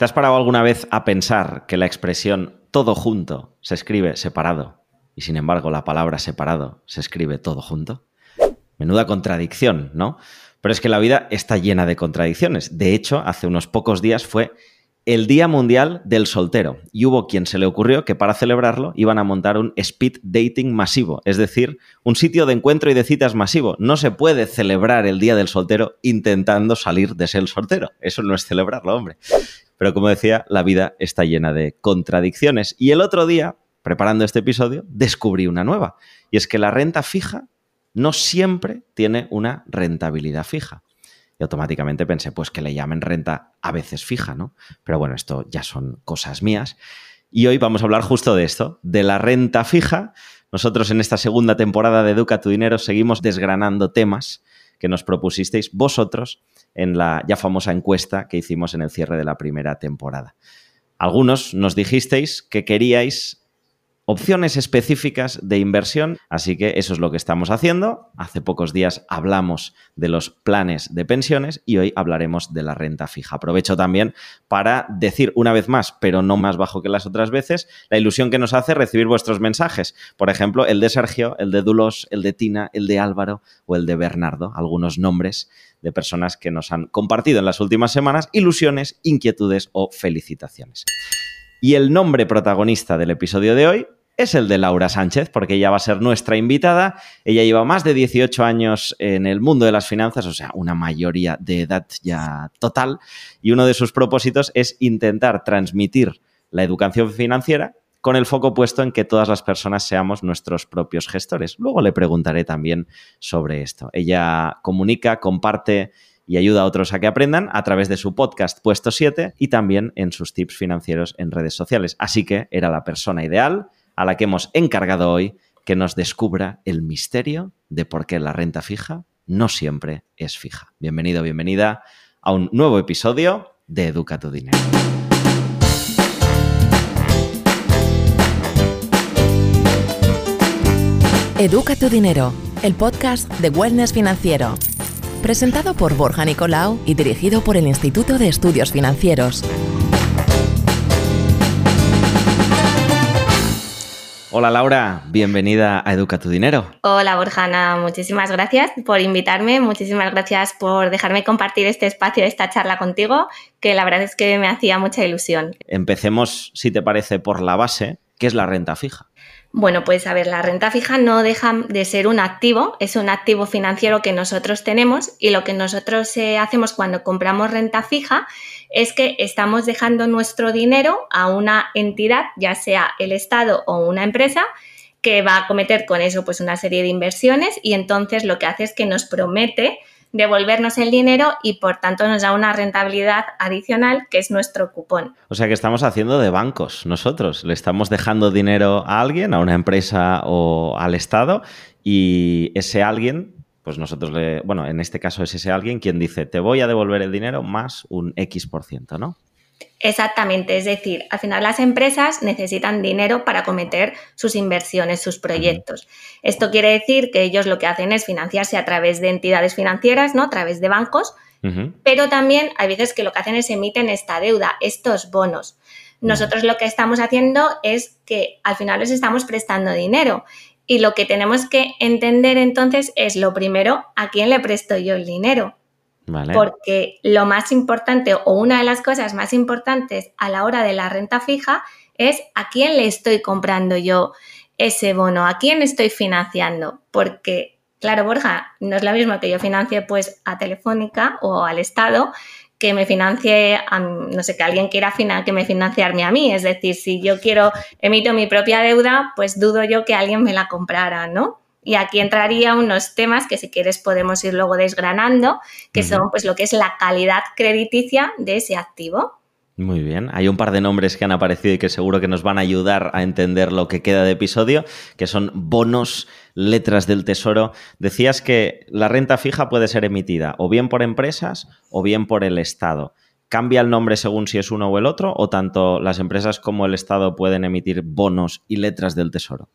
¿Te has parado alguna vez a pensar que la expresión todo junto se escribe separado y sin embargo la palabra separado se escribe todo junto? Menuda contradicción, ¿no? Pero es que la vida está llena de contradicciones. De hecho, hace unos pocos días fue el Día Mundial del Soltero y hubo quien se le ocurrió que para celebrarlo iban a montar un speed dating masivo, es decir, un sitio de encuentro y de citas masivo. No se puede celebrar el Día del Soltero intentando salir de ser soltero. Eso no es celebrarlo, hombre. Pero como decía, la vida está llena de contradicciones. Y el otro día, preparando este episodio, descubrí una nueva. Y es que la renta fija no siempre tiene una rentabilidad fija. Y automáticamente pensé, pues que le llamen renta a veces fija, ¿no? Pero bueno, esto ya son cosas mías. Y hoy vamos a hablar justo de esto, de la renta fija. Nosotros en esta segunda temporada de Educa tu Dinero seguimos desgranando temas que nos propusisteis vosotros en la ya famosa encuesta que hicimos en el cierre de la primera temporada. Algunos nos dijisteis que queríais opciones específicas de inversión, así que eso es lo que estamos haciendo. Hace pocos días hablamos de los planes de pensiones y hoy hablaremos de la renta fija. Aprovecho también para decir una vez más, pero no más bajo que las otras veces, la ilusión que nos hace recibir vuestros mensajes. Por ejemplo, el de Sergio, el de Dulos, el de Tina, el de Álvaro o el de Bernardo, algunos nombres de personas que nos han compartido en las últimas semanas ilusiones, inquietudes o felicitaciones. Y el nombre protagonista del episodio de hoy es el de Laura Sánchez, porque ella va a ser nuestra invitada. Ella lleva más de 18 años en el mundo de las finanzas, o sea, una mayoría de edad ya total, y uno de sus propósitos es intentar transmitir la educación financiera con el foco puesto en que todas las personas seamos nuestros propios gestores. Luego le preguntaré también sobre esto. Ella comunica, comparte y ayuda a otros a que aprendan a través de su podcast Puesto 7 y también en sus tips financieros en redes sociales. Así que era la persona ideal a la que hemos encargado hoy que nos descubra el misterio de por qué la renta fija no siempre es fija. Bienvenido, bienvenida a un nuevo episodio de Educa tu Dinero. Educa tu Dinero, el podcast de Wellness Financiero. Presentado por Borja Nicolau y dirigido por el Instituto de Estudios Financieros. Hola Laura, bienvenida a Educa tu Dinero. Hola Borjana, muchísimas gracias por invitarme, muchísimas gracias por dejarme compartir este espacio, esta charla contigo, que la verdad es que me hacía mucha ilusión. Empecemos, si te parece, por la base, ¿qué es la renta fija? Bueno, pues a ver, la renta fija no deja de ser un activo, es un activo financiero que nosotros tenemos y lo que nosotros eh, hacemos cuando compramos renta fija es que estamos dejando nuestro dinero a una entidad, ya sea el Estado o una empresa, que va a cometer con eso pues una serie de inversiones y entonces lo que hace es que nos promete devolvernos el dinero y por tanto nos da una rentabilidad adicional que es nuestro cupón. O sea que estamos haciendo de bancos nosotros, le estamos dejando dinero a alguien, a una empresa o al Estado y ese alguien pues nosotros le, bueno, en este caso es ese alguien quien dice, te voy a devolver el dinero más un X por ciento, ¿no? Exactamente, es decir, al final las empresas necesitan dinero para cometer sus inversiones, sus proyectos. Esto quiere decir que ellos lo que hacen es financiarse a través de entidades financieras, ¿no? A través de bancos, pero también hay veces que lo que hacen es emiten esta deuda, estos bonos. Nosotros lo que estamos haciendo es que al final les estamos prestando dinero y lo que tenemos que entender entonces es lo primero, ¿a quién le presto yo el dinero? Porque lo más importante o una de las cosas más importantes a la hora de la renta fija es a quién le estoy comprando yo ese bono, a quién estoy financiando. Porque, claro, Borja, no es lo mismo que yo financie pues a Telefónica o al Estado que me financie, no sé, que alguien quiera que me financiarme a mí. Es decir, si yo quiero, emito mi propia deuda, pues dudo yo que alguien me la comprara, ¿no? Y aquí entraría unos temas que si quieres podemos ir luego desgranando, que son pues lo que es la calidad crediticia de ese activo. Muy bien, hay un par de nombres que han aparecido y que seguro que nos van a ayudar a entender lo que queda de episodio, que son bonos, letras del tesoro. Decías que la renta fija puede ser emitida o bien por empresas o bien por el Estado. ¿Cambia el nombre según si es uno o el otro? ¿O tanto las empresas como el Estado pueden emitir bonos y letras del tesoro?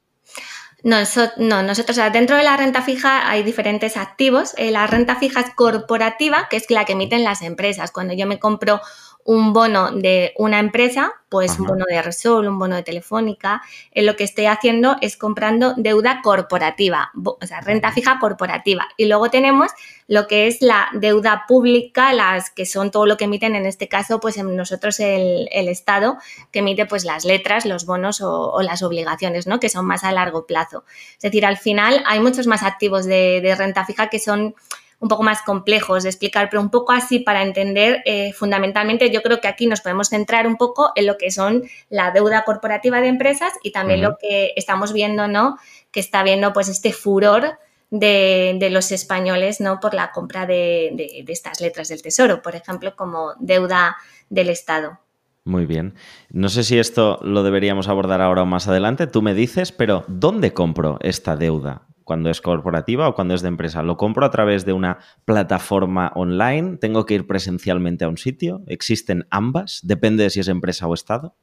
No, no, nosotros dentro de la renta fija hay diferentes activos. Eh, la renta fija es corporativa, que es la que emiten las empresas. Cuando yo me compro un bono de una empresa, pues un bono de Resol, un bono de Telefónica, en lo que estoy haciendo es comprando deuda corporativa, o sea, renta fija corporativa. Y luego tenemos lo que es la deuda pública, las que son todo lo que emiten, en este caso, pues en nosotros el, Estado, que emite pues las letras, los bonos o, las obligaciones, ¿no? Que son más a largo plazo. Es decir, al final hay muchos más activos de renta fija que son un poco más complejos de explicar, pero un poco así para entender eh, fundamentalmente yo creo que aquí nos podemos centrar un poco en lo que son la deuda corporativa de empresas y también lo que estamos viendo, ¿no? Que está viendo pues este furor de, los españoles, ¿no? Por la compra de, de estas letras del tesoro, por ejemplo, como deuda del Estado. Muy bien. No sé si esto lo deberíamos abordar ahora o más adelante. Tú me dices, pero ¿dónde compro esta deuda? Cuando es corporativa o cuando es de empresa? ¿Lo compro a través de una plataforma online? ¿Tengo que ir presencialmente a un sitio? ¿Existen ambas? ¿Depende de si es empresa o Estado?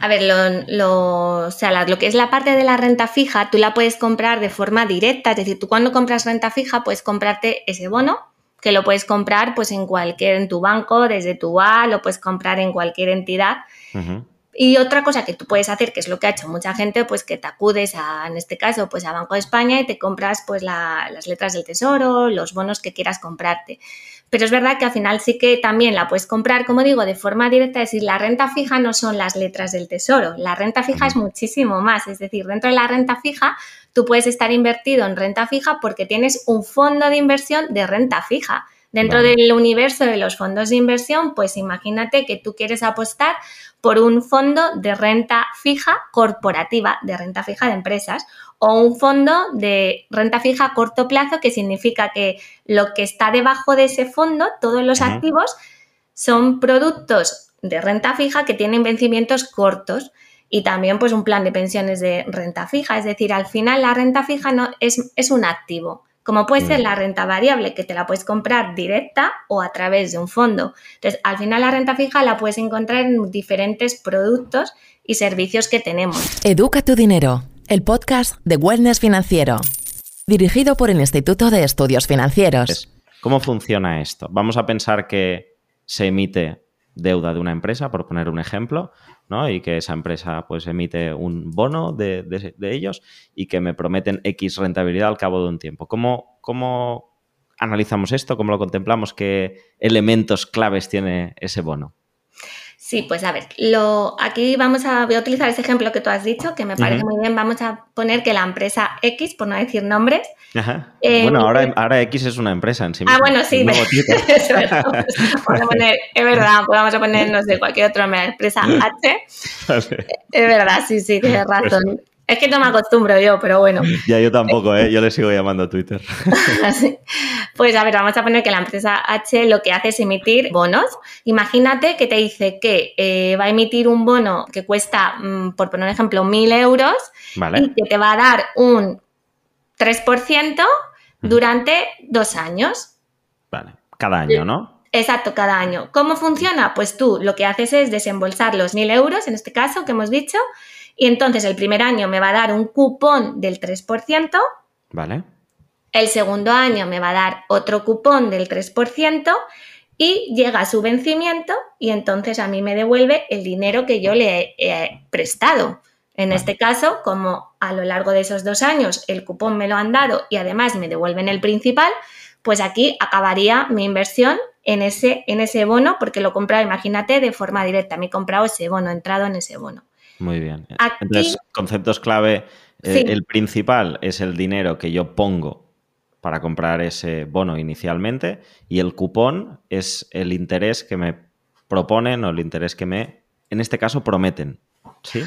A ver, lo, sea, lo que es la parte de la renta fija, tú la puedes comprar de forma directa, es decir, tú cuando compras renta fija puedes comprarte ese bono, que lo puedes comprar pues en cualquier, en tu banco, desde tu A, lo puedes comprar en cualquier entidad. Y otra cosa que tú puedes hacer, que es lo que ha hecho mucha gente, pues que te acudes a, en este caso, pues a Banco de España y te compras pues las letras del tesoro, los bonos que quieras comprarte. Pero es verdad que al final sí que también la puedes comprar, como digo, de forma directa, es decir, la renta fija no son las letras del tesoro, la renta fija es muchísimo más, es decir, dentro de la renta fija tú puedes estar invertido en renta fija porque tienes un fondo de inversión de renta fija. Dentro del universo de los fondos de inversión, pues imagínate que tú quieres apostar por un fondo de renta fija corporativa, de renta fija de empresas, o un fondo de renta fija a corto plazo, que significa que lo que está debajo de ese fondo, todos los activos, son productos de renta fija que tienen vencimientos cortos y también pues un plan de pensiones de renta fija. Es decir, al final la renta fija no, es, es un activo como puede ser mm. la renta variable, que te la puedes comprar directa o a través de un fondo. Entonces, al final la renta fija la puedes encontrar en diferentes productos y servicios que tenemos. Educa tu dinero, el podcast de Wellness Financiero, dirigido por el Instituto de Estudios Financieros. ¿Cómo funciona esto? Vamos a pensar que se emite deuda de una empresa, por poner un ejemplo, Y que esa empresa pues emite un bono de, ellos y que me prometen X rentabilidad al cabo de un tiempo. ¿Cómo, ¿Cómo analizamos esto? ¿Cómo lo contemplamos? ¿Qué elementos claves tiene ese bono? Sí, pues a ver, lo, aquí vamos a, voy a utilizar ese ejemplo que tú has dicho, que me parece muy bien. Vamos a poner que la empresa X, por no decir nombres. Eh, bueno, ahora, ahora, X es una empresa en sí Ah, bueno, sí. es verdad. Vamos a poner, es verdad, pues vamos a poner, no sé, cualquier otra empresa H. Es verdad, sí, sí, tienes razón. Es que no me acostumbro yo, pero bueno. Ya yo tampoco, ¿eh? Yo le sigo llamando a Twitter. pues a ver, vamos a poner que la empresa H lo que hace es emitir bonos. Imagínate que te dice que eh, va a emitir un bono que cuesta, mm, por poner un ejemplo, 1.000 euros y que te va a dar un 3% durante dos años. Vale, cada año, ¿no? Exacto, cada año. ¿Cómo funciona? Pues tú lo que haces es desembolsar los 1.000 euros, en este caso que hemos dicho, y entonces el primer año me va a dar un cupón del 3%. Vale. El segundo año me va a dar otro cupón del 3% y llega a su vencimiento y entonces a mí me devuelve el dinero que yo le he prestado. En este caso, como a lo largo de esos dos años el cupón me lo han dado y además me devuelven el principal, pues aquí acabaría mi inversión en ese, en ese bono porque lo he comprado, imagínate, de forma directa. Me he comprado ese bono, he entrado en ese bono. Muy bien. Entonces, conceptos clave. Eh, el principal es el dinero que yo pongo para comprar ese bono inicialmente y el cupón es el interés que me proponen o el interés que me, en este caso, prometen. ¿Sí?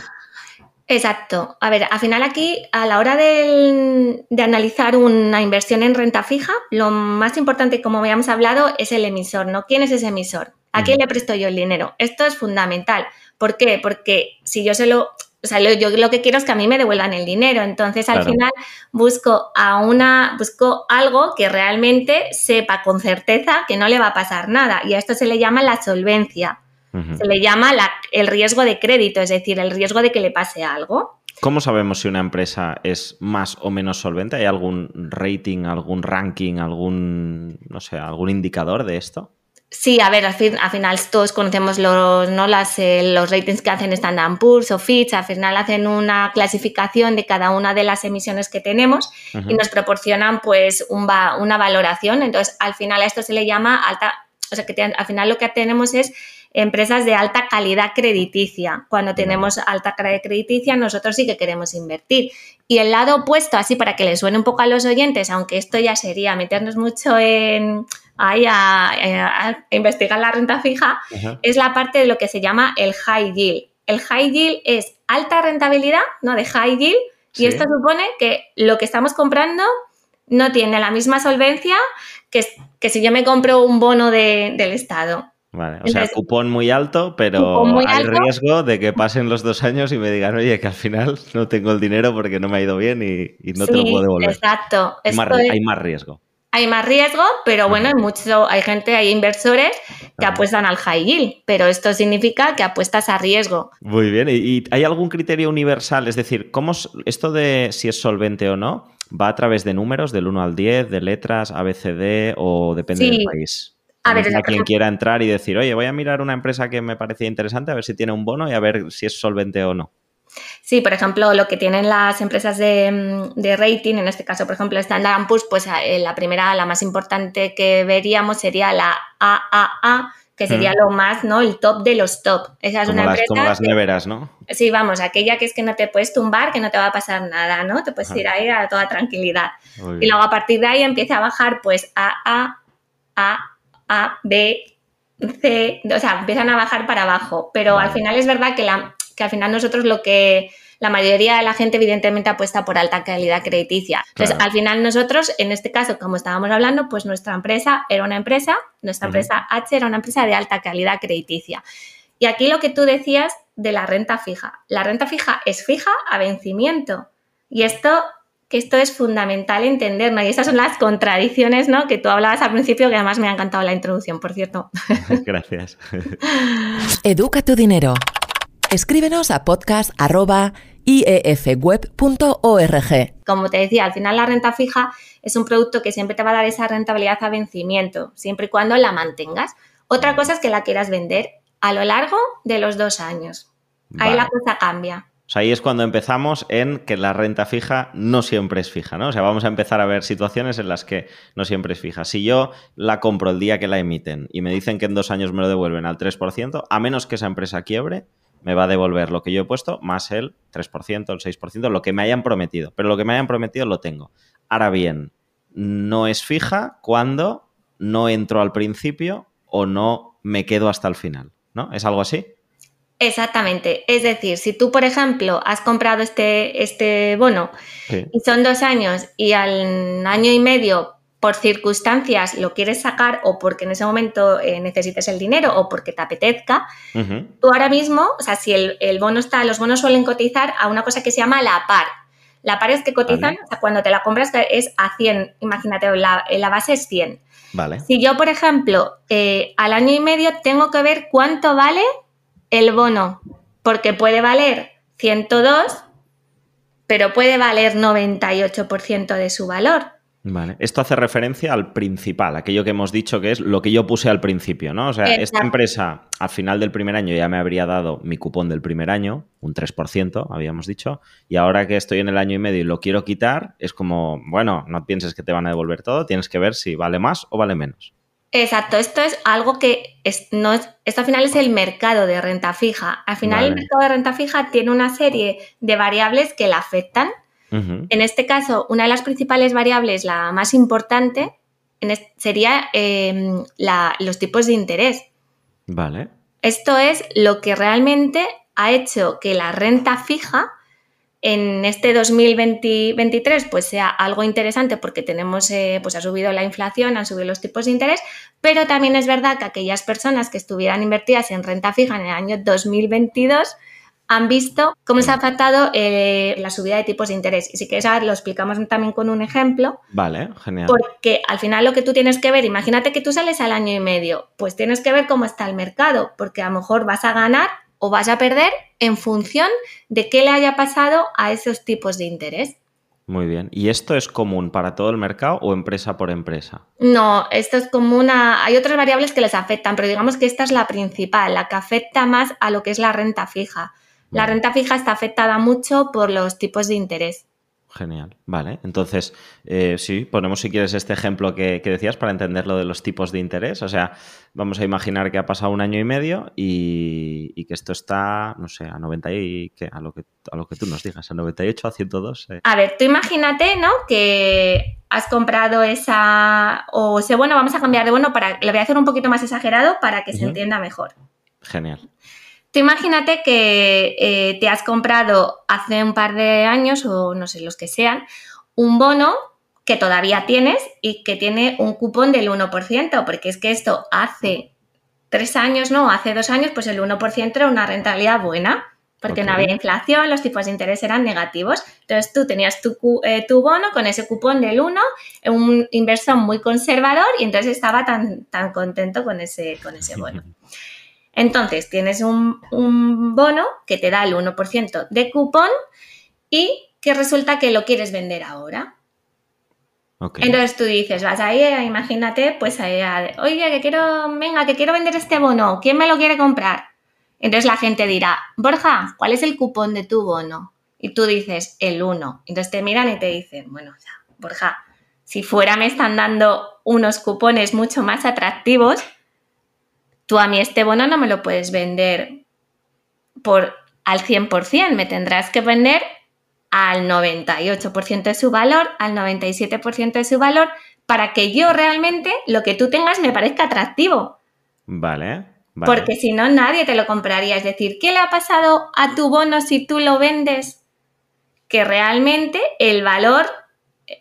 Exacto. A ver, al final aquí, a la hora de, de, analizar una inversión en renta fija, lo más importante, como habíamos hablado, es el emisor, ¿no? ¿Quién es ese emisor? ¿A quién le presto yo el dinero? Esto es fundamental. ¿Por qué? Porque si yo se lo, o sea, yo lo que quiero es que a mí me devuelvan el dinero. Entonces, al final busco a una, busco algo que realmente sepa con certeza que no le va a pasar nada. Y a esto se le llama la solvencia. Se le llama el riesgo de crédito, es decir, el riesgo de que le pase algo. ¿Cómo sabemos si una empresa es más o menos solvente? ¿Hay algún rating, algún ranking, algún, no sé, algún indicador de esto? Sí, a ver, al, final todos conocemos los, ¿no? Las, eh, los ratings que hacen Standard Poor's o Fitch, al final hacen una clasificación de cada una de las emisiones que tenemos y nos proporcionan pues una valoración. Entonces, al final a esto se le llama alta, o sea, que al final lo que tenemos es empresas de alta calidad crediticia. Cuando tenemos alta calidad crediticia, nosotros sí que queremos invertir. Y el lado opuesto, así para que le suene un poco a los oyentes, aunque esto ya sería meternos mucho en ahí a, investigar la renta fija, es la parte de lo que se llama el high yield. El high yield es alta rentabilidad, ¿no? De high yield, y esto supone que lo que estamos comprando no tiene la misma solvencia que, que si yo me compro un bono del Estado. Vale, o sea, cupón muy alto, pero hay riesgo de que pasen los dos años y me digan, oye, que al final no tengo el dinero porque no me ha ido bien y, no te lo puedo devolver. Exacto. hay más riesgo hay más riesgo, pero bueno, hay mucho, hay gente, hay inversores que apuestan al high yield, pero esto significa que apuestas a riesgo. Muy bien, ¿y hay algún criterio universal? Es decir, ¿cómo esto de si es solvente o no va a través de números, del 1 al 10, de letras, ABCD o depende del país? A ver, a quien quiera entrar y decir, oye, voy a mirar una empresa que me parecía interesante, a ver si tiene un bono y a ver si es solvente o no. Sí, por ejemplo, lo que tienen las empresas mm, de, rating, en este caso, por ejemplo, Standard Poor's, pues eh, la primera, la más importante que veríamos sería la AAA, que sería lo más, ¿no? El top de los top. Esa es como una las, empresa. Como las neveras, ¿no? Sí, vamos, aquella que es que no te puedes tumbar, que no te va a pasar nada, ¿no? Te puedes ir ahí a toda tranquilidad. Y luego a partir de ahí empieza a bajar, pues AA, A, A, B, C, o sea, empiezan a bajar para abajo. Pero al final es verdad que la, que al final nosotros lo que la mayoría de la gente evidentemente apuesta por alta calidad crediticia. Entonces, al final nosotros, en este caso, como estábamos hablando, pues nuestra empresa era una empresa, nuestra empresa H era una empresa de alta calidad crediticia. Y aquí lo que tú decías de la renta fija. La renta fija es fija a vencimiento. Y esto que esto es fundamental entender, ¿no? Y estas son las contradicciones, ¿no? Que tú hablabas al principio, que además me ha encantado la introducción, por cierto. Gracias. Educa tu dinero. Escríbenos a podcast.iefweb.org. Como te decía, al final la renta fija es un producto que siempre te va a dar esa rentabilidad a vencimiento, siempre y cuando la mantengas. Otra cosa es que la quieras vender a lo largo de los dos años. Ahí la cosa cambia. O sea, ahí es cuando empezamos en que la renta fija no siempre es fija, ¿no? O sea, vamos a empezar a ver situaciones en las que no siempre es fija. Si yo la compro el día que la emiten y me dicen que en dos años me lo devuelven al 3%, a menos que esa empresa quiebre, me va a devolver lo que yo he puesto más el 3%, el 6%, lo que me hayan prometido. Pero lo que me hayan prometido lo tengo. Ahora bien, no es fija cuando no entro al principio o no me quedo hasta el final, ¿no? ¿Es algo así? Exactamente. Es decir, si tú, por ejemplo, has comprado este, este bono y son dos años y al año y medio por circunstancias lo quieres sacar o porque en ese momento eh, necesites el dinero o porque te apetezca, tú ahora mismo, o sea, si el, bono está, los bonos suelen cotizar a una cosa que se llama la par. La par es que cotizan, o sea, cuando te la compras es a 100, imagínate, la, la base es 100. Vale. Si yo, por ejemplo, eh, al año y medio tengo que ver cuánto vale el bono, porque puede valer 102, pero puede valer 98% de su valor. Vale. Esto hace referencia al principal, aquello que hemos dicho que es lo que yo puse al principio, ¿no? O sea, esta empresa al final del primer año ya me habría dado mi cupón del primer año, un 3%, habíamos dicho, y ahora que estoy en el año y medio y lo quiero quitar, es como, bueno, no pienses que te van a devolver todo, tienes que ver si vale más o vale menos. Exacto, esto es algo que no es, esto al final es el mercado de renta fija. Al final el mercado de renta fija tiene una serie de variables que la afectan en este caso, una de las principales variables, la más importante, sería em, los tipos de interés. Vale. Esto es lo que realmente ha hecho que la renta fija en este 2023 pues sea algo interesante porque tenemos, eh, pues ha subido la inflación, han subido los tipos de interés, pero también es verdad que aquellas personas que estuvieran invertidas en renta fija en el año 2022 han visto cómo se ha afectado eh, la subida de tipos de interés. Y si quieres saber, lo explicamos también con un ejemplo. Vale, genial. Porque al final lo que tú tienes que ver, imagínate que tú sales al año y medio, pues tienes que ver cómo está el mercado, porque a lo mejor vas a ganar o vas a perder en función de qué le haya pasado a esos tipos de interés. Muy bien. ¿Y esto es común para todo el mercado o empresa por empresa? No, esto es común a... Hay otras variables que les afectan, pero digamos que esta es la principal, la que afecta más a lo que es la renta fija. La renta fija está afectada mucho por los tipos de interés. Genial, vale. Entonces, eh, sí, ponemos si quieres este ejemplo que, decías para entender lo de los tipos de interés. O sea, vamos a imaginar que ha pasado un año y medio y, que esto está, no sé, a 90 y a lo que a lo que tú nos digas, a 98, a 102. Eh. A ver, tú imagínate, ¿no? Que has comprado esa o ese bueno, vamos a cambiar de bueno para, lo voy a hacer un poquito más exagerado para que se entienda mejor. Genial. Tú imagínate que eh, te has comprado hace un par de años, o no sé, los que sean, un bono que todavía tienes y que tiene un cupón del 1%, porque es que esto hace tres años, ¿no? Hace dos años, pues el 1% era una rentabilidad buena, porque no había inflación, los tipos de interés eran negativos. Entonces tú tenías tu, eh, tu bono con ese cupón del 1, un inversor muy conservador y entonces estaba tan, tan contento con ese, con ese bono. Entonces, tienes un, bono que te da el 1% de cupón y que resulta que lo quieres vender ahora. Entonces tú dices, vas ahí, imagínate, pues ahí, oye, que quiero, venga, que quiero vender este bono, ¿quién me lo quiere comprar? Entonces la gente dirá, Borja, ¿cuál es el cupón de tu bono? Y tú dices, el 1. Entonces te miran y te dicen, bueno, Borja, si fuera me están dando unos cupones mucho más atractivos, tú a mí este bono no me lo puedes vender por al 100%, me tendrás que vender al 98% de su valor, al 97% de su valor, para que yo realmente lo que tú tengas me parezca atractivo. Vale, vale. Porque si no, nadie te lo compraría. Es decir, ¿qué le ha pasado a tu bono si tú lo vendes? Que realmente el valor,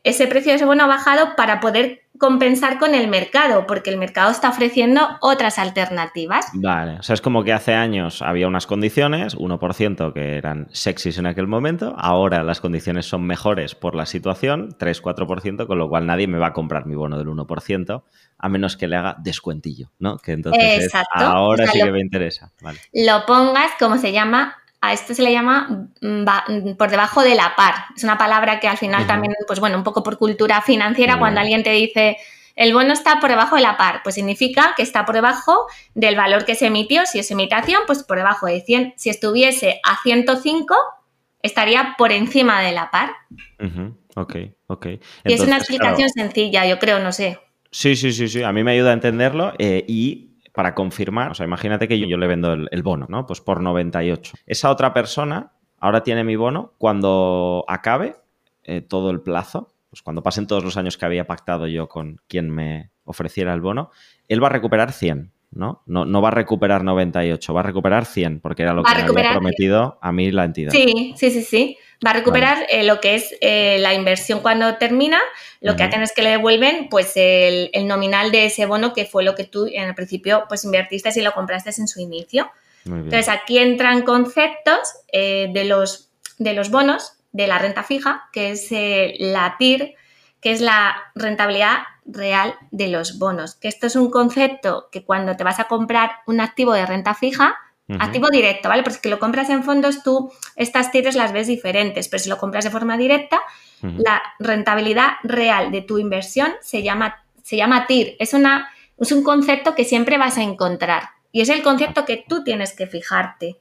ese precio de ese bono ha bajado para poder compensar con el mercado, porque el mercado está ofreciendo otras alternativas. Vale, o sea, es como que hace años había unas condiciones, 1% que eran sexys en aquel momento, ahora las condiciones son mejores por la situación, 3-4%, con lo cual nadie me va a comprar mi bono del 1%, a menos que le haga descuentillo, ¿no? Que entonces ahora sí que me interesa. Lo pongas, como se llama, a esto se le llama mm, mm, por debajo de la par. Es una palabra que al final también, pues bueno, un poco por cultura financiera, cuando alguien te dice el bono está por debajo de la par, pues significa que está por debajo del valor que se emitió. Si es imitación, pues por debajo de 100. Si estuviese a 105, estaría por encima de la par. Ok, ok. y es una explicación sencilla, yo creo, no sé. Sí, sí, sí, sí. A mí me ayuda a entenderlo eh, y para confirmar, o sea, imagínate que yo, le vendo el, bono, ¿no? Pues por 98. Esa otra persona ahora tiene mi bono cuando acabe eh, todo el plazo, pues cuando pasen todos los años que había pactado yo con quien me ofreciera el bono, él va a recuperar 100. ¿no? ¿no? No va a recuperar 98, va a recuperar 100, porque era lo que me había prometido a mí la entidad. Sí, sí, sí, sí. Va a recuperar eh, lo que es eh, la inversión cuando termina, lo que hacen es que le devuelven pues el, nominal de ese bono que fue lo que tú en el principio pues invertiste y lo compraste en su inicio. Entonces aquí entran conceptos eh, de, los, de los bonos, de la renta fija, que es la TIR, que es la rentabilidad real de los bonos. Que esto es un concepto que cuando te vas a comprar un activo de renta fija, Activo directo, ¿vale? Porque si lo compras en fondos, tú estas tires las ves diferentes, pero si lo compras de forma directa, la rentabilidad real de tu inversión se llama, se llama TIR. Es, una, es un concepto que siempre vas a encontrar y es el concepto que tú tienes que fijarte.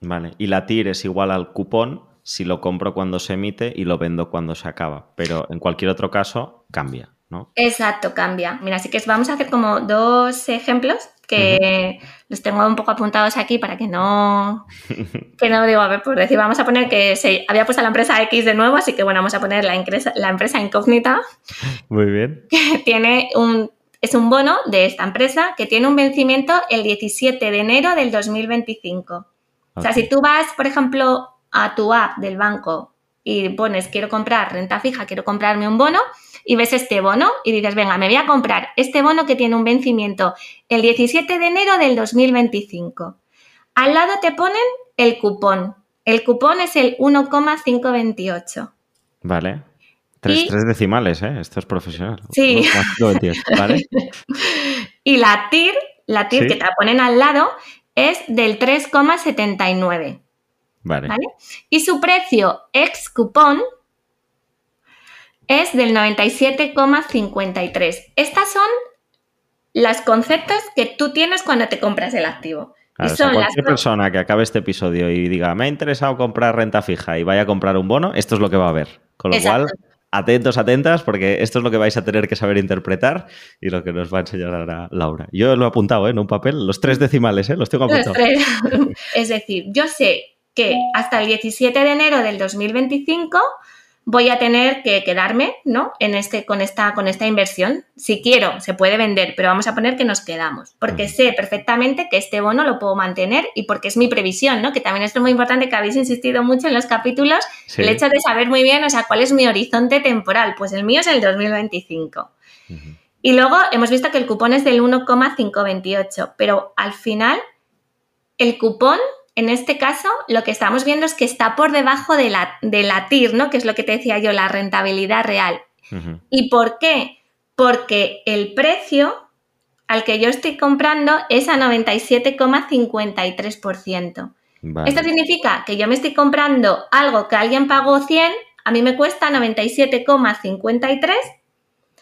Vale, y la TIR es igual al cupón si lo compro cuando se emite y lo vendo cuando se acaba, pero en cualquier otro caso cambia. Exacto, cambia. Mira, así que vamos a hacer como dos ejemplos que los tengo un poco apuntados aquí para que no, que no digo, a ver, por decir, vamos a poner que se había puesto la empresa X de nuevo, así que bueno, vamos a poner la, empresa, la empresa incógnita. Muy bien. Que tiene un, es un bono de esta empresa que tiene un vencimiento el 17 de enero del 2025. O sea, si tú vas, por ejemplo, a tu app del banco y pones quiero comprar renta fija, quiero comprarme un bono, y ves este bono y dices, venga, me voy a comprar este bono que tiene un vencimiento el 17 de enero del 2025. Al lado te ponen el cupón. El cupón es el 1,528. Vale. Tres, decimales, ¿eh? Esto es profesional. Sí. ¿vale? y la TIR, la TIR que te la ponen al lado, es del 3,79. Vale. vale. Y su precio ex cupón es del 97,53. Estas son los conceptos que tú tienes cuando te compras el activo. Claro, o sea, cualquier persona que acabe este episodio y diga, me ha interesado comprar renta fija y vaya a comprar un bono, esto es lo que va a ver. Con lo cual, atentos, atentas, porque esto es lo que vais a tener que saber interpretar y lo que nos va a enseñar ahora Laura. Yo lo he apuntado ¿eh? en un papel, los tres decimales, ¿eh? los tengo apuntados. es decir, yo sé que hasta el 17 de enero del 2025 voy a tener que quedarme, ¿no? En este, con, esta, con esta inversión. Si quiero, se puede vender, pero vamos a poner que nos quedamos, porque sé perfectamente que este bono lo puedo mantener y porque es mi previsión, ¿no? Que también esto es muy importante, que habéis insistido mucho en los capítulos, el hecho de saber muy bien, o sea, cuál es mi horizonte temporal. Pues el mío es el 2025. Y luego hemos visto que el cupón es del 1,528, pero al final el cupón en este caso, lo que estamos viendo es que está por debajo de la, de la TIR, ¿no? Que es lo que te decía yo, la rentabilidad real. ¿Y por qué? Porque el precio al que yo estoy comprando es a 97,53%. Esto significa que yo me estoy comprando algo que alguien pagó 100, a mí me cuesta 97,53.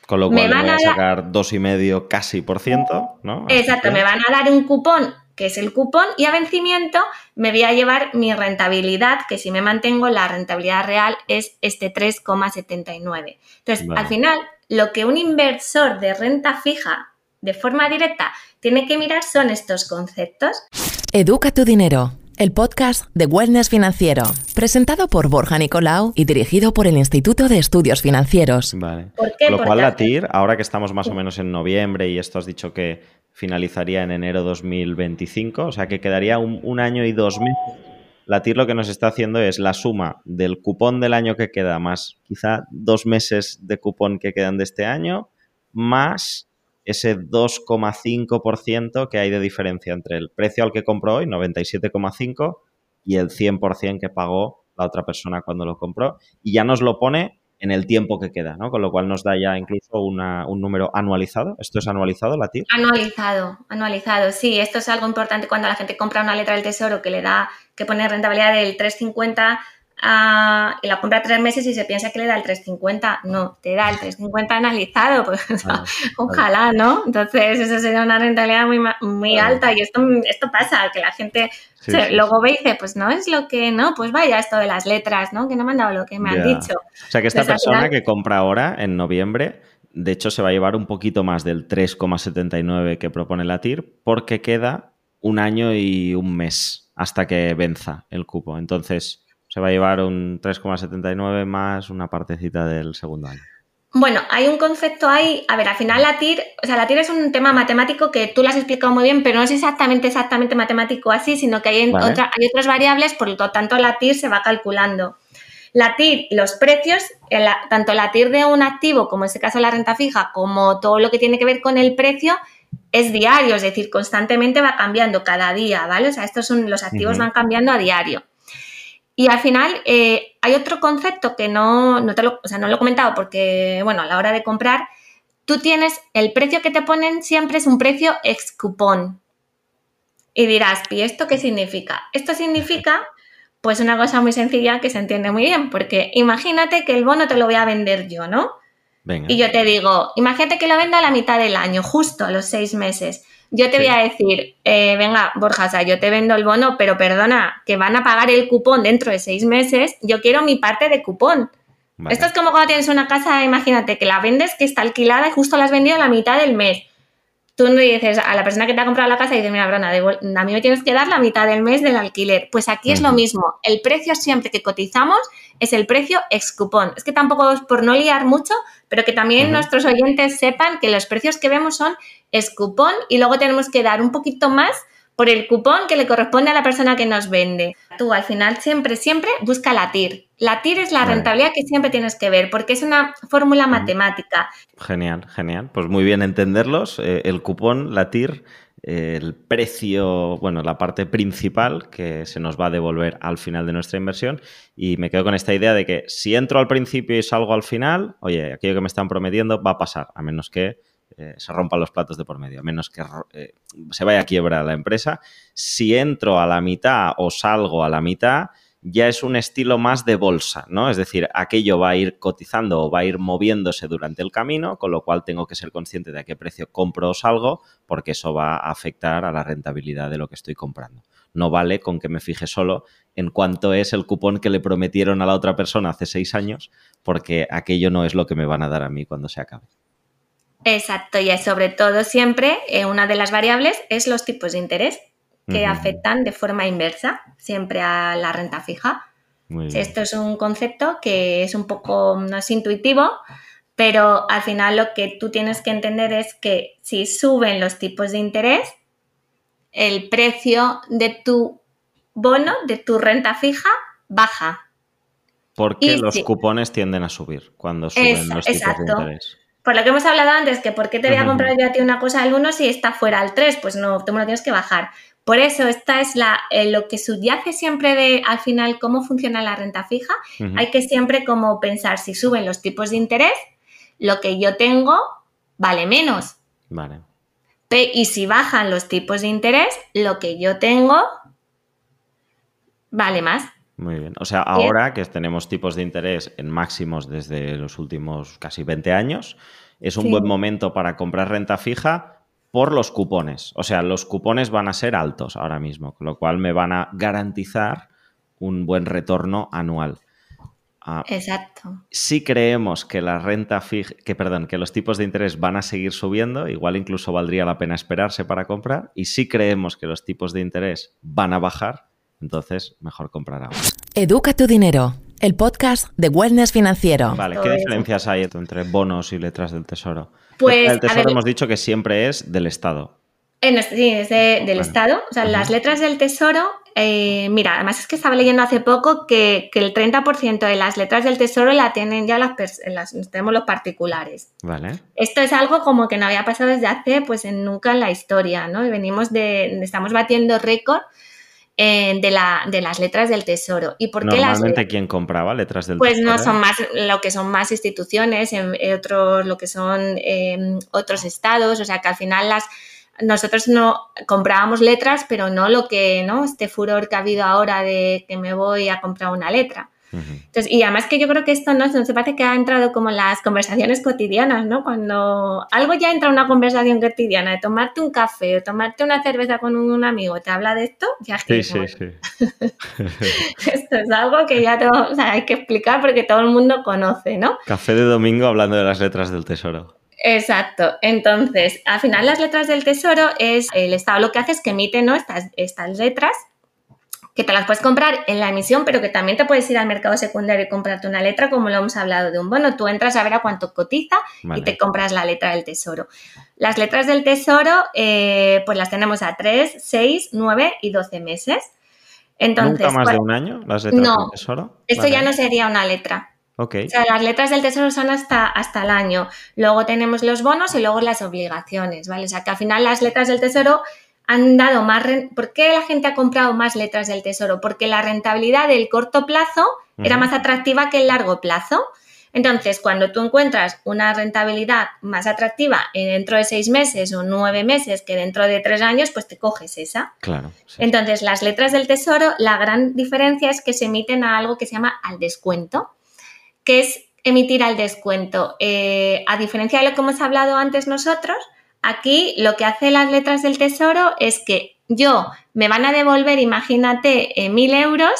Con lo cual me van a sacar 2,5 casi por ciento, ¿no? Exacto, me van a dar un cupón que es el cupón, y a vencimiento me voy a llevar mi rentabilidad, que si me mantengo, la rentabilidad real es este 3,79. Entonces, al final, lo que un inversor de renta fija de forma directa tiene que mirar son estos conceptos. Educa tu dinero, el podcast de Wellness Financiero, presentado por Borja Nicolau y dirigido por el Instituto de Estudios Financieros. Vale. ¿Por qué? lo cual, la TIR, ahora que estamos más o menos en noviembre y esto has dicho que finalizaría en enero 2025, o sea que quedaría un, año y dos meses. La TIR lo que nos está haciendo es la suma del cupón del año que queda más quizá dos meses de cupón que quedan de este año, más ese 2,5% que hay de diferencia entre el precio al que compró hoy, 97,5, y el 100% que pagó la otra persona cuando lo compró. Y ya nos lo pone en el tiempo que queda, ¿no? Con lo cual nos da ya incluso un número anualizado. ¿Esto es anualizado, la TIR? Anualizado, anualizado, sí. Esto es algo importante cuando la gente compra una letra del tesoro que le da, que pone rentabilidad del 350 y la compra tres meses y se piensa que le da el 350. No, te da el 350 analizado, pues ojalá, ¿no? Entonces, eso sería una rentabilidad muy, muy alta y esto, esto pasa, que la gente luego ve y dice, pues no es lo que, no, pues vaya esto de las letras, ¿no? Que no me han dado lo que me han dicho. O sea, que esta persona que compra ahora, en noviembre, de hecho se va a llevar un poquito más del 3,79 que propone la TIR porque queda un año y un mes hasta que venza el cupo. Entonces, se va a llevar un 3,79 más una partecita del segundo año. Bueno, hay un concepto ahí, a ver, al final la TIR, o sea, la TIR es un tema matemático que tú lo has explicado muy bien, pero no es exactamente, exactamente matemático así, sino que hay, hay otras variables, por lo tanto la TIR se va calculando. La TIR, los precios, tanto la TIR de un activo, como en este caso la renta fija, como todo lo que tiene que ver con el precio, es diario, es decir, constantemente va cambiando cada día, ¿vale? O sea, estos son, los activos van cambiando a diario. Y al final eh, hay otro concepto que no, no, te lo, o sea, no lo he comentado porque, bueno, a la hora de comprar, tú tienes el precio que te ponen siempre es un precio ex cupón. Y dirás, ¿y esto qué significa? Esto significa, pues una cosa muy sencilla que se entiende muy bien, porque imagínate que el bono te lo voy a vender yo, ¿no? Y yo te digo, imagínate que lo venda a la mitad del año, justo a los seis meses. Yo te voy a decir, eh, venga, Borja, o sea, yo te vendo el bono, pero perdona, que van a pagar el cupón dentro de seis meses, yo quiero mi parte de cupón. Esto es como cuando tienes una casa, imagínate, que la vendes, que está alquilada y justo la has vendido a la mitad del mes. Tú no dices a la persona que te ha comprado la casa y dices, mira, Brona, a mí me tienes que dar la mitad del mes del alquiler. Pues aquí es lo mismo. El precio siempre que cotizamos es el precio ex cupón. Es que tampoco es por no liar mucho, pero que también nuestros oyentes sepan que los precios que vemos son ex cupón y luego tenemos que dar un poquito más por el cupón que le corresponde a la persona que nos vende. Tú al final siempre, siempre busca la TIR. La TIR es la rentabilidad que siempre tienes que ver porque es una fórmula matemática. Genial, genial. Pues muy bien entenderlos. Eh, el cupón, la TIR, el precio, bueno, la parte principal que se nos va a devolver al final de nuestra inversión. Y me quedo con esta idea de que si entro al principio y salgo al final, oye, aquello que me están prometiendo va a pasar, a menos que eh, se rompan los platos de por medio, a menos que eh, se vaya a quiebra la empresa. Si entro a la mitad o salgo a la mitad, ya es un estilo más de bolsa, ¿no? Es decir, aquello va a ir cotizando o va a ir moviéndose durante el camino, con lo cual tengo que ser consciente de a qué precio compro o salgo, porque eso va a afectar a la rentabilidad de lo que estoy comprando. No vale con que me fije solo en cuánto es el cupón que le prometieron a la otra persona hace seis años, porque aquello no es lo que me van a dar a mí cuando se acabe. Exacto, y sobre todo siempre eh, una de las variables es los tipos de interés que afectan de forma inversa siempre a la renta fija. Esto es un concepto que es un poco, no es intuitivo, pero al final lo que tú tienes que entender es que si suben los tipos de interés, el precio de tu bono, de tu renta fija, baja. Porque los cupones tienden a subir cuando suben los tipos de interés. Por lo que hemos hablado antes, que por qué te voy a comprar yo a ti una cosa al 1 si está fuera al 3, pues no, tú me lo tienes que bajar. Por eso, esta es la, eh, lo que subyace siempre de, al final, cómo funciona la renta fija. Hay que siempre como pensar, si suben los tipos de interés, lo que yo tengo vale menos. Vale. Y si bajan los tipos de interés, lo que yo tengo vale más. Muy bien. O sea, ahora que tenemos tipos de interés en máximos desde los últimos casi 20 años, es un buen momento para comprar renta fija por los cupones. O sea, los cupones van a ser altos ahora mismo, con lo cual me van a garantizar un buen retorno anual. Ah, Exacto. Si creemos que la renta fija, que perdón, que los tipos de interés van a seguir subiendo, igual incluso valdría la pena esperarse para comprar. Y si creemos que los tipos de interés van a bajar, entonces mejor comprar ahora. Educa tu dinero, el podcast de Wellness Financiero. Vale, ¿qué diferencias hay entre bonos y letras del tesoro? Pues, el tesoro hemos dicho que siempre es del Estado. sí, es del Estado. O sea, las letras del tesoro, eh, mira, además es que estaba leyendo hace poco que, el 30% de las letras del tesoro la tienen ya las, las, tenemos los particulares. Vale. Esto es algo como que no había pasado desde hace, pues nunca en la historia, ¿no? Y venimos de, estamos batiendo récord eh, de, la, de, las letras del tesoro. ¿Y por qué Normalmente, ¿quién compraba letras del pues tesoro? Pues no son más lo que son más instituciones, en, otros, lo que son em, otros estados, o sea que al final las nosotros no comprábamos letras, pero no lo que, ¿no? Este furor que ha habido ahora de que me voy a comprar una letra. Entonces, y además que yo creo que esto no, no se parece que ha entrado como en las conversaciones cotidianas, ¿no? Cuando algo ya entra en una conversación cotidiana de tomarte un café o tomarte una cerveza con un amigo, te habla de esto, ya Sí, sí, sí. esto es algo que ya hay que explicar porque todo el mundo conoce, ¿no? Café de domingo hablando de las letras del tesoro. Exacto. Entonces, al final las letras del tesoro es el Estado lo que hace es que emite ¿no? estas, estas letras que te las puedes comprar en la emisión, pero que también te puedes ir al mercado secundario y comprarte una letra, como lo hemos hablado de un bono. Tú entras a ver a cuánto cotiza y te compras la letra del tesoro. Las letras del tesoro, eh, pues las tenemos a 3, 6, 9 y 12 meses. Entonces, ¿Nunca más de un año las letras del tesoro? Esto ya no sería una letra. Okay. O sea, las letras del tesoro son hasta, hasta el año. Luego tenemos los bonos y luego las obligaciones, ¿vale? O sea, que al final las letras del tesoro han dado más... ¿Por qué la gente ha comprado más letras del Tesoro? Porque la rentabilidad del corto plazo era más atractiva que el largo plazo. Entonces, cuando tú encuentras una rentabilidad más atractiva dentro de seis meses o nueve meses que dentro de tres años, pues te coges esa. Claro. Entonces, las letras del tesoro, la gran diferencia es que se emiten a algo que se llama al descuento, que es emitir al descuento. Eh, a diferencia de lo que hemos hablado antes nosotros, Aquí lo que hace las letras del tesoro es que yo me van a devolver, imagínate, eh, mil euros,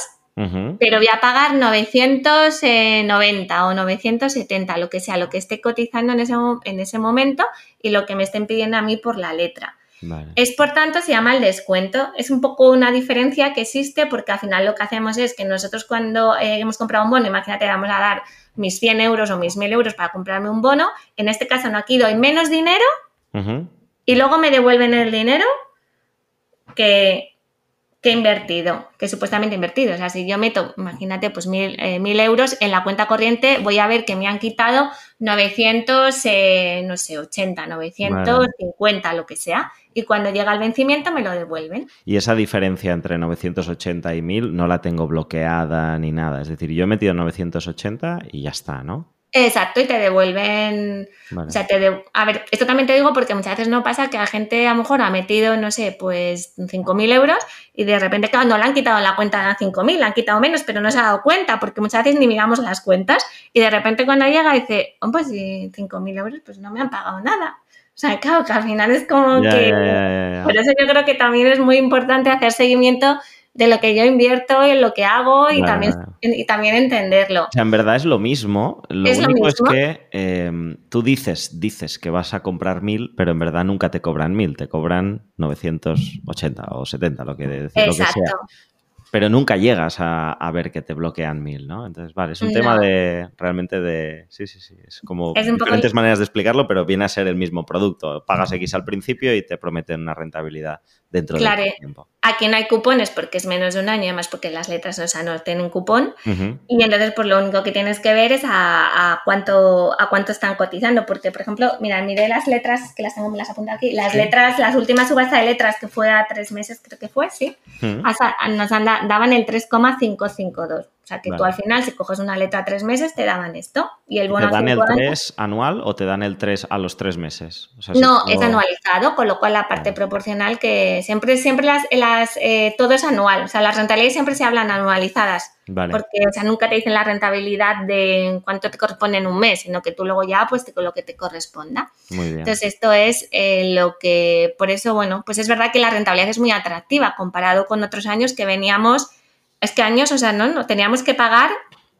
pero voy a pagar 990 o 970, lo que sea, lo que esté cotizando en ese, en ese momento y lo que me estén pidiendo a mí por la letra. Es por tanto, se llama el descuento. Es un poco una diferencia que existe porque al final lo que hacemos es que nosotros cuando eh, hemos comprado un bono, imagínate, vamos a dar mis 100 euros o mis 1000 euros para comprarme un bono, en este caso no aquí doy menos dinero y luego me devuelven el dinero que, he invertido, que supuestamente he invertido. O sea, si yo meto, imagínate, pues mil, eh, euros en la cuenta corriente, voy a ver que me han quitado 900, eh, no sé, 80, 950, lo que sea. Y cuando llega el vencimiento me lo devuelven. Y esa diferencia entre 980 y 1000 no la tengo bloqueada ni nada. Es decir, yo he metido 980 y ya está, ¿no? Exacto, y te devuelven. O sea, te a ver, esto también te digo porque muchas veces no pasa que la gente a lo mejor ha metido, no sé, pues 5.000 euros y de repente, claro, no le han quitado la cuenta 5.000, le han quitado menos, pero no se ha dado cuenta porque muchas veces ni miramos las cuentas y de repente cuando llega dice, oh, pues 5.000 euros, pues no me han pagado nada. O sea, claro, que al final es como que... por eso yo creo que también es muy importante hacer seguimiento de lo que yo invierto y lo que hago y, también, y también entenderlo. O sea, en verdad es lo mismo. Lo único es que em, tú dices, dices que vas a comprar mil, pero en verdad nunca te cobran mil, te cobran 980 o 70, lo que, decir, lo que sea pero nunca llegas a, ver que te bloquean mil, ¿no? Entonces, vale, es un tema de realmente de... Sí, sí, sí, es como diferentes maneras de explicarlo, pero viene a ser el mismo producto. Pagas X al principio y te prometen una rentabilidad dentro claro, del tiempo. Aquí no hay cupones porque es menos de un año, además porque las letras o sea, no tienen cupón. Y entonces, pues lo único que tienes que ver es a, cuánto, a cuánto están cotizando. Porque, por ejemplo, mira, miré las letras, que las tengo, me las apunto aquí, las letras, las últimas subasta de letras que fue a tres meses, creo que fue, sí, nos daban el 3,552 sea, que tú al final, si coges una letra a tres meses, te daban esto. Y el bono ¿Te dan el 3 anual o te dan el 3 a los tres meses? no, es anualizado, con lo cual la parte proporcional que siempre, siempre las, las eh, todo es anual. O sea, las rentabilidades siempre se hablan anualizadas. Porque, o sea, nunca te dicen la rentabilidad de cuánto te corresponde en un mes, sino que tú luego ya, pues, con lo que te corresponda. Muy bien. Entonces, esto es eh, lo que, por eso, bueno, pues es verdad que la rentabilidad es muy atractiva comparado con otros años que veníamos es que años, o sea, no, no teníamos que pagar,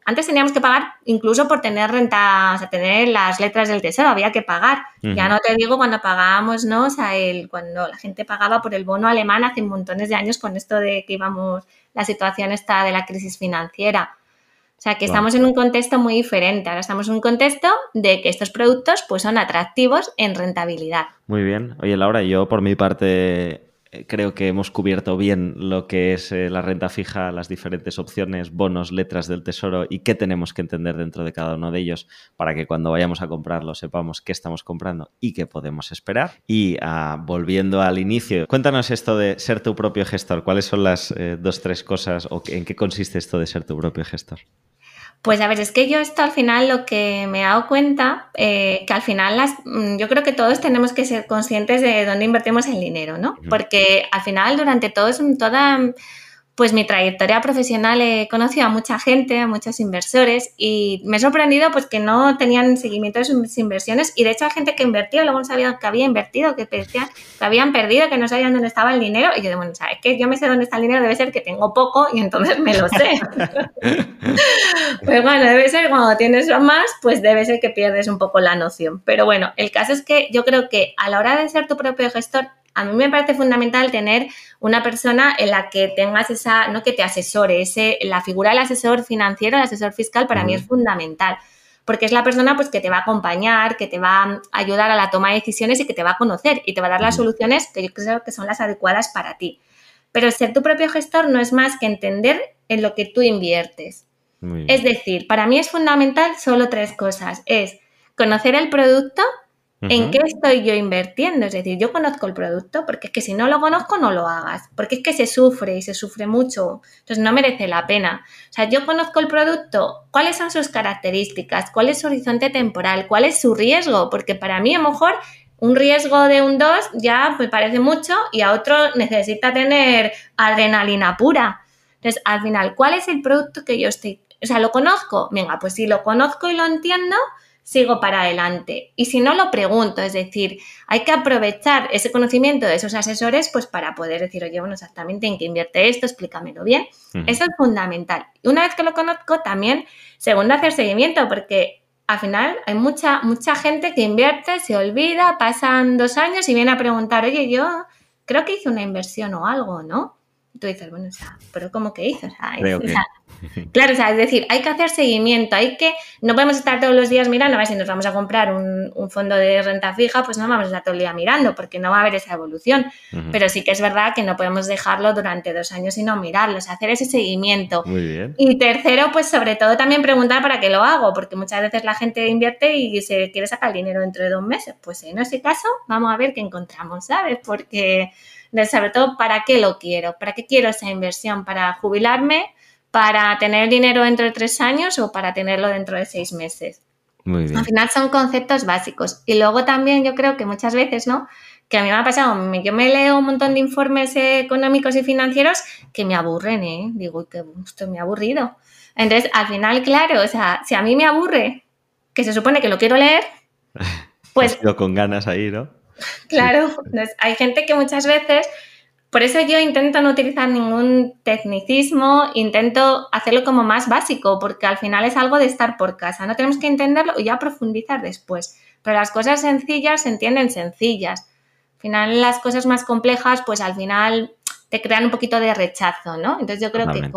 antes teníamos que pagar incluso por tener renta, o sea, tener las letras del tesoro, había que pagar. Ya no te digo cuando pagábamos, ¿no? O sea, el, cuando la gente pagaba por el bono alemán hace montones de años con esto de que íbamos, la situación está de la crisis financiera. O sea, que estamos en un contexto muy diferente. Ahora estamos en un contexto de que estos productos pues son atractivos en rentabilidad. Muy bien. Oye, Laura, yo por mi parte creo que hemos cubierto bien lo que es eh, la renta fija, las diferentes opciones, bonos, letras del tesoro y qué tenemos que entender dentro de cada uno de ellos para que cuando vayamos a comprarlo sepamos qué estamos comprando y qué podemos esperar. Y ah, volviendo al inicio, cuéntanos esto de ser tu propio gestor. ¿Cuáles son las eh, dos, tres cosas o en qué consiste esto de ser tu propio gestor? Pues a ver, es que yo esto al final lo que me he dado cuenta, eh, que al final las, mm, yo creo que todos tenemos que ser conscientes de dónde invertimos el dinero, ¿no? Porque al final durante todo, toda pues mi trayectoria profesional he conocido a mucha gente, a muchos inversores y me he sorprendido pues que no tenían seguimiento de sus inversiones y de hecho hay gente que invertido, luego no sabían que había invertido, que decían que habían perdido, que no sabían dónde estaba el dinero y yo digo, bueno, ¿sabes qué? Yo me sé dónde está el dinero, debe ser que tengo poco y entonces me lo sé. pues bueno, debe ser cuando tienes más, pues debe ser que pierdes un poco la noción. Pero bueno, el caso es que yo creo que a la hora de ser tu propio gestor a mí me parece fundamental tener una persona en la que tengas esa, no que te asesore, ese, la figura del asesor financiero, el asesor fiscal, para mí es fundamental. Porque es la persona pues, que te va a acompañar, que te va a ayudar a la toma de decisiones y que te va a conocer y te va a dar las soluciones que yo creo que son las adecuadas para ti. Pero ser tu propio gestor no es más que entender en lo que tú inviertes. Es decir, para mí es fundamental solo tres cosas. Es conocer el producto, ¿En qué estoy yo invirtiendo? Es decir, yo conozco el producto, porque es que si no lo conozco, no lo hagas, porque es que se sufre y se sufre mucho, entonces no merece la pena. O sea, yo conozco el producto, cuáles son sus características, cuál es su horizonte temporal, cuál es su riesgo, porque para mí a lo mejor un riesgo de un 2 ya me parece mucho y a otro necesita tener adrenalina pura. Entonces, al final, ¿cuál es el producto que yo estoy? O sea, ¿lo conozco? Venga, pues si lo conozco y lo entiendo, sigo para adelante. Y si no, lo pregunto, es decir, hay que aprovechar ese conocimiento de esos asesores pues para poder decir, oye, bueno, exactamente en qué invierte esto, explícamelo bien. Eso es fundamental. Y una vez que lo conozco, también, segundo, hacer seguimiento, porque al final hay mucha, mucha gente que invierte, se olvida, pasan dos años y viene a preguntar, oye, yo creo que hice una inversión o algo, ¿no? Tú dices, bueno, o sea, pero ¿cómo que hizo? O sea, Claro, o sea, es decir, hay que hacer seguimiento, hay que, no podemos estar todos los días mirando, a ver si nos vamos a comprar un, fondo de renta fija, pues no vamos a estar todo el día mirando, porque no va a haber esa evolución. Pero sí que es verdad que no podemos dejarlo durante dos años y no mirarlo, o sea, hacer ese seguimiento. Muy bien. Y tercero, pues sobre todo también preguntar para qué lo hago, porque muchas veces la gente invierte y se quiere sacar el dinero dentro de dos meses. Pues en ese caso, vamos a ver qué encontramos, ¿sabes? Porque sobre todo para qué lo quiero, para qué quiero esa inversión, para jubilarme para tener dinero dentro de tres años o para tenerlo dentro de seis meses. Muy bien. Al final son conceptos básicos. Y luego también yo creo que muchas veces, ¿no? Que a mí me ha pasado, yo me leo un montón de informes económicos y financieros que me aburren, ¿eh? Digo, que estoy muy aburrido. Entonces, al final, claro, o sea, si a mí me aburre, que se supone que lo quiero leer, pues... Con ganas ahí, ¿no? Claro, hay gente que muchas veces por eso yo intento no utilizar ningún tecnicismo, intento hacerlo como más básico, porque al final es algo de estar por casa. No tenemos que entenderlo y ya profundizar después. Pero las cosas sencillas se entienden sencillas. Al final las cosas más complejas, pues al final te crean un poquito de rechazo, ¿no? Entonces yo creo que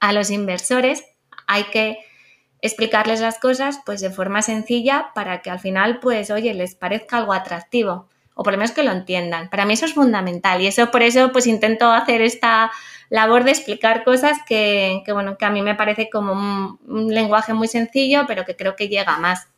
a los inversores hay que explicarles las cosas pues de forma sencilla para que al final pues oye les parezca algo atractivo o por lo menos que lo entiendan. Para mí eso es fundamental y eso por eso pues intento hacer esta labor de explicar cosas que, bueno, que a mí me parece como un, lenguaje muy sencillo, pero que creo que llega más.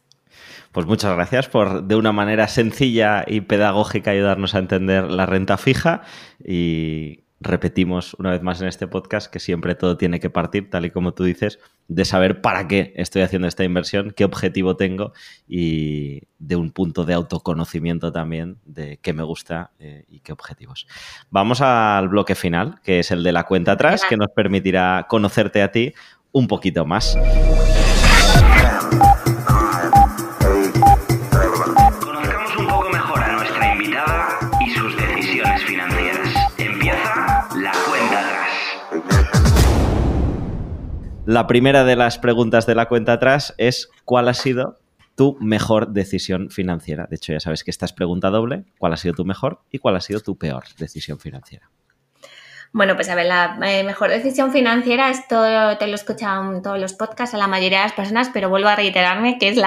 Pues muchas gracias por de una manera sencilla y pedagógica ayudarnos a entender la renta fija y repetimos una vez más en este podcast que siempre todo tiene que partir, tal y como tú dices, de saber para qué estoy haciendo esta inversión, qué objetivo tengo y de un punto de autoconocimiento también de qué me gusta eh, y qué objetivos. Vamos al bloque final, que es el de la cuenta atrás, que nos permitirá conocerte a ti un poquito más. La primera de las preguntas de la cuenta atrás es ¿cuál ha sido tu mejor decisión financiera? De hecho, ya sabes que esta es pregunta doble. ¿Cuál ha sido tu mejor y cuál ha sido tu peor decisión financiera? Bueno, pues a ver, la eh, mejor decisión financiera, esto te lo en todos los podcasts a la mayoría de las personas, pero vuelvo a reiterarme que es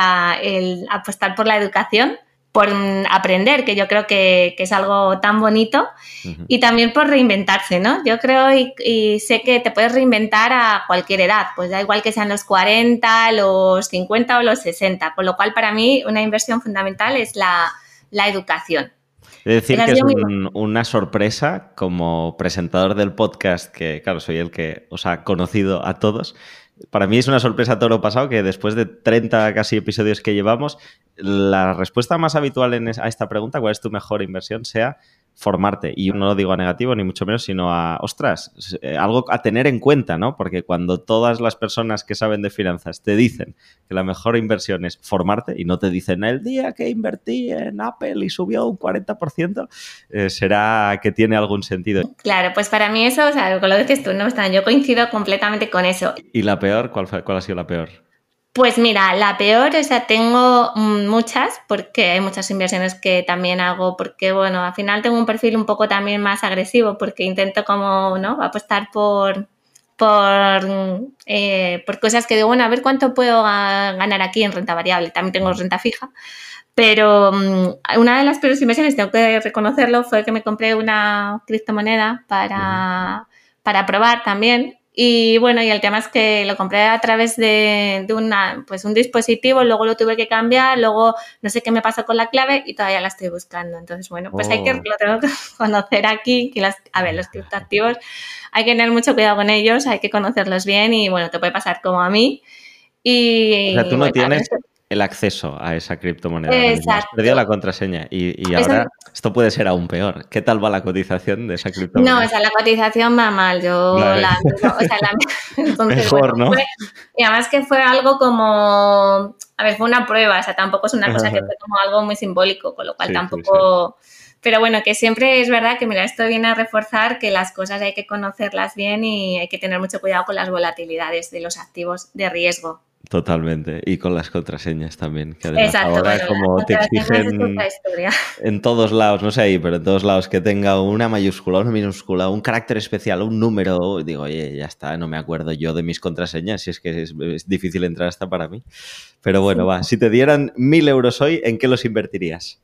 el apostar por la educación por aprender, que yo creo que, es algo tan bonito, y también por reinventarse, ¿no? Yo creo y, sé que te puedes reinventar a cualquier edad, pues da igual que sean los 40, los 50 o los 60, con lo cual para mí una inversión fundamental es la, educación. Es decir, que es una sorpresa como presentador del podcast, que claro, soy el que os ha conocido a todos, para mí es una sorpresa todo lo pasado que después de 30 casi episodios que llevamos, la respuesta más habitual a esta pregunta, ¿cuál es tu mejor inversión? sea formarte. Y no lo digo a negativo, ni mucho menos, sino a, ostras, eh, algo a tener en cuenta, ¿no? Porque cuando todas las personas que saben de finanzas te dicen que la mejor inversión es formarte y no te dicen el día que invertí en Apple y subió un 40%, eh, será que tiene algún sentido. Claro, pues para mí eso, o sea, lo dices tú, no, yo coincido completamente con eso. ¿Y la peor? ¿Cuál, cuál ha sido la peor? Pues mira, la peor, o sea, tengo muchas, porque hay muchas inversiones que también hago, porque bueno, al final tengo un perfil un poco también más agresivo, porque intento como, ¿no? Apostar por, por, eh, por cosas que digo, bueno, a ver cuánto puedo ganar aquí en renta variable. También tengo renta fija. Pero mm, una de las peores inversiones, tengo que reconocerlo, fue que me compré una criptomoneda para, para probar también y bueno, y el tema es que lo compré a través de, una, pues un dispositivo, luego lo tuve que cambiar, luego no sé qué me pasó con la clave y todavía la estoy buscando. Entonces, bueno, pues hay que, oh. lo tengo que conocer aquí, que las, a ver, los criptoactivos hay que tener mucho cuidado con ellos, hay que conocerlos bien y bueno, te puede pasar como a mí. Y, o sea, tú no tienes el acceso a esa criptomoneda. Has perdido la contraseña y, ahora esto puede ser aún peor. ¿Qué tal va la cotización de esa criptomoneda? No, o sea, la cotización va mal. Yo la, o sea, la, entonces, Mejor, ¿no? y además que fue algo como, a ver, fue una prueba, o sea, tampoco es una cosa que fue como algo muy simbólico, con lo cual tampoco... Pero bueno, que siempre es verdad que, mira, esto viene a reforzar que las cosas hay que conocerlas bien y hay que tener mucho cuidado con las volatilidades de los activos de riesgo. Totalmente. Y con las contraseñas también. Que además ahora como te exigen en todos lados, no sé ahí, pero en todos lados que tenga una mayúscula, una minúscula, un carácter especial, un número, digo, oye, ya está, no me acuerdo yo de mis contraseñas, si es que es, difícil entrar hasta para mí. Pero bueno, va, si te dieran mil euros hoy, ¿en qué los invertirías?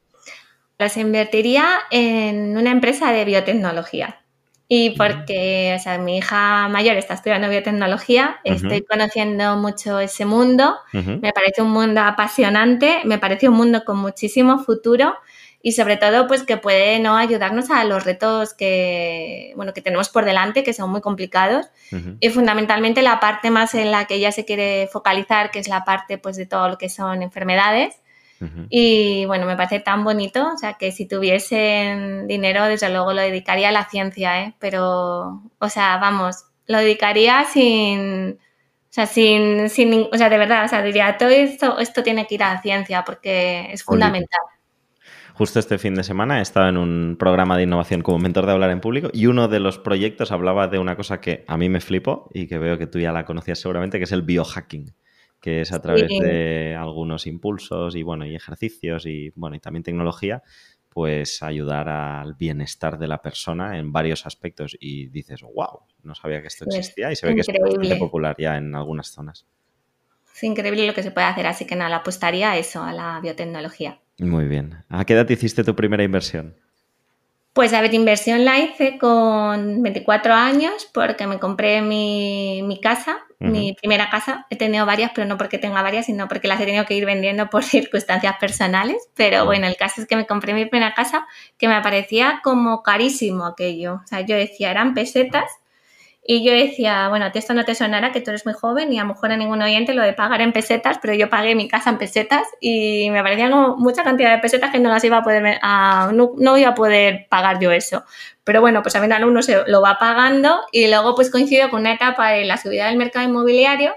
Los invertiría en una empresa de biotecnología. Y porque, o sea, mi hija mayor está estudiando biotecnología, estoy conociendo mucho ese mundo, me parece un mundo apasionante, me parece un mundo con muchísimo futuro y sobre todo pues que puede no ayudarnos a los retos que, bueno, que tenemos por delante, que son muy complicados. Y fundamentalmente la parte más en la que ella se quiere focalizar, que es la parte pues de todo lo que son enfermedades. Y bueno, me parece tan bonito, o sea, que si tuviesen dinero, desde luego lo dedicaría a la ciencia, ¿eh? Pero, o sea, vamos, lo dedicaría sin, o sea, sin, sin, o sea, de verdad, o sea, diría, todo esto, esto tiene que ir a la ciencia porque es fundamental. Justo este fin de semana he estado en un programa de innovación como mentor de hablar en público y uno de los proyectos hablaba de una cosa que a mí me flipó y que veo que tú ya la conocías seguramente, que es el biohacking, que es a través de algunos impulsos y bueno, y ejercicios y bueno, y también tecnología, pues ayudar al bienestar de la persona en varios aspectos y dices, wow, no sabía que esto existía y se ve que es bastante popular ya en algunas zonas. Es increíble lo que se puede hacer, así que nada, apostaría a eso, a la biotecnología. Muy bien. ¿A qué edad hiciste tu primera inversión? Pues a ver, inversión la hice con 24 años porque me compré mi, casa, mi primera casa. He tenido varias, pero no porque tenga varias, sino porque las he tenido que ir vendiendo por circunstancias personales. Pero bueno, el caso es que me compré mi primera casa que me parecía como carísimo aquello. O sea, yo decía, eran pesetas y yo decía, bueno, a ti esto no te sonará, que tú eres muy joven y a lo mejor a ningún oyente lo de pagar en pesetas, pero yo pagué mi casa en pesetas y me parecía como mucha cantidad de pesetas que no las iba a poder, no, iba a poder pagar yo eso. Pero bueno, pues al final uno se lo va pagando y luego pues coincido con una etapa de la subida del mercado inmobiliario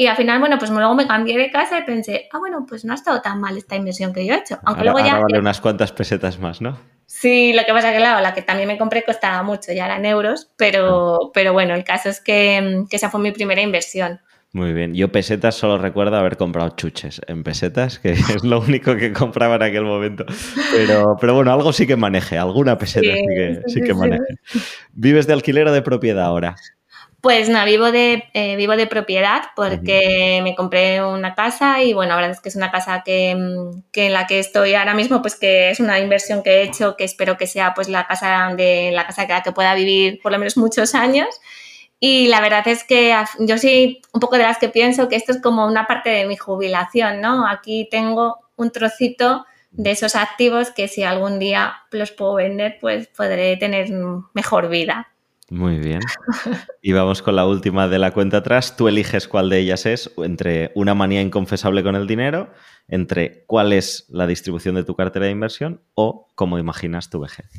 y al final, bueno, pues luego me cambié de casa y pensé, ah, bueno, pues no ha estado tan mal esta inversión que yo he hecho. Aunque luego ya... vale unas cuantas pesetas más, ¿no? Sí, lo que pasa es que, claro, la que también me compré costaba mucho, ya eran euros, pero, ah. pero bueno, el caso es que, esa fue mi primera inversión. Muy bien. Yo pesetas solo recuerdo haber comprado chuches en pesetas, que es lo único que compraba en aquel momento. Pero, pero bueno, algo sí que maneje, alguna peseta sí, que, sí que maneje. ¿Vives de alquiler o de propiedad ahora? Pues no, vivo de, eh, vivo de propiedad porque me compré una casa y bueno, la verdad es que es una casa que, en la que estoy ahora mismo, pues que es una inversión que he hecho, que espero que sea pues la casa de la casa que, que pueda vivir por lo menos muchos años. Y la verdad es que yo soy un poco de las que pienso que esto es como una parte de mi jubilación, ¿no? Aquí tengo un trocito de esos activos que si algún día los puedo vender, pues podré tener mejor vida. Muy bien. Y vamos con la última de la cuenta atrás. Tú eliges cuál de ellas es entre una manía inconfesable con el dinero, entre cuál es la distribución de tu cartera de inversión o cómo imaginas tu vejez.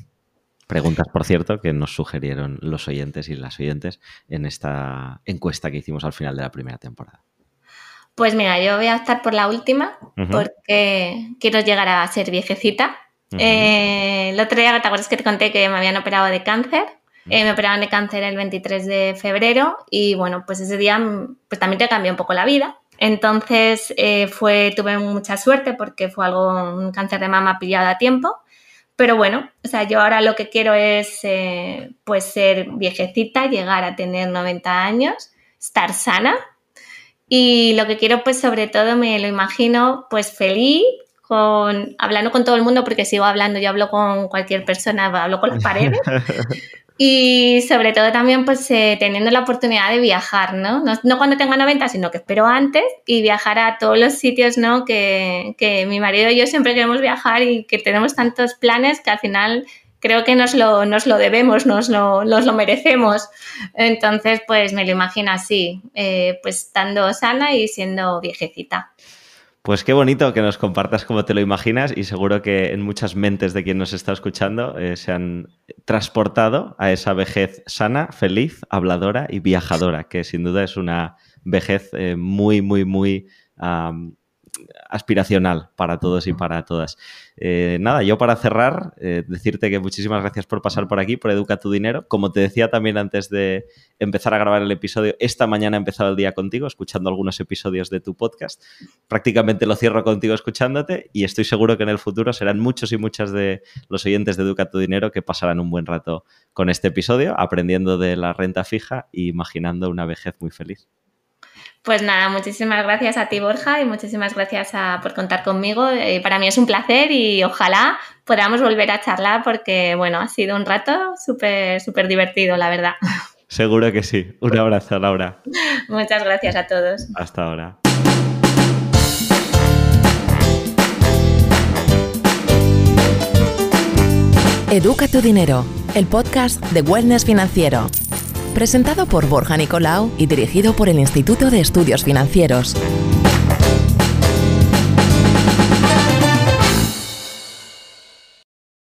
Preguntas, por cierto, que nos sugirieron los oyentes y las oyentes en esta encuesta que hicimos al final de la primera temporada. Pues mira, yo voy a optar por la última porque quiero llegar a ser viejecita. Eh, el otro día, ¿te acuerdas que te conté que me habían operado de cáncer? Eh, me operaron de cáncer el 23 de febrero y bueno, pues ese día mm, pues también te cambió un poco la vida. Entonces eh, fue, tuve mucha suerte porque fue algo, un cáncer de mama pillado a tiempo. Pero bueno, o sea, yo ahora lo que quiero es eh, pues ser viejecita, llegar a tener 90 años, estar sana. Y lo que quiero pues sobre todo me lo imagino pues feliz, con, hablando con todo el mundo porque sigo hablando, yo hablo con cualquier persona, hablo con las paredes. Y sobre todo también pues eh, teniendo la oportunidad de viajar, ¿no? ¿no? cuando tenga 90, sino que espero antes y viajar a todos los sitios, ¿no? Que, que, mi marido y yo siempre queremos viajar y que tenemos tantos planes que al final creo que nos lo, nos lo debemos, nos lo, nos lo merecemos. Entonces pues me lo imagino así, eh, pues estando sana y siendo viejecita. Pues qué bonito que nos compartas cómo te lo imaginas y seguro que en muchas mentes de quien nos está escuchando eh, se han transportado a esa vejez sana, feliz, habladora y viajadora, que sin duda es una vejez eh, muy, muy, muy aspiracional para todos y para todas. Eh, nada, yo para cerrar, eh, decirte que muchísimas gracias por pasar por aquí, por Educa tu Dinero. Como te decía también antes de empezar a grabar el episodio, esta mañana he empezado el día contigo, escuchando algunos episodios de tu podcast. Prácticamente lo cierro contigo escuchándote y estoy seguro que en el futuro serán muchos y muchas de los oyentes de Educa tu Dinero que pasarán un buen rato con este episodio, aprendiendo de la renta fija e imaginando una vejez muy feliz. Pues nada, muchísimas gracias a ti, Borja, y muchísimas gracias por contar conmigo. Eh, para mí es un placer y ojalá podamos volver a charlar porque, bueno, ha sido un rato súper, súper divertido, la verdad. Seguro que sí. Un abrazo, Laura. Muchas gracias a todos. Hasta ahora. Educa tu dinero, el podcast de Wellness Financiero. Presentado por Borja Nicolau y dirigido por el Instituto de Estudios Financieros.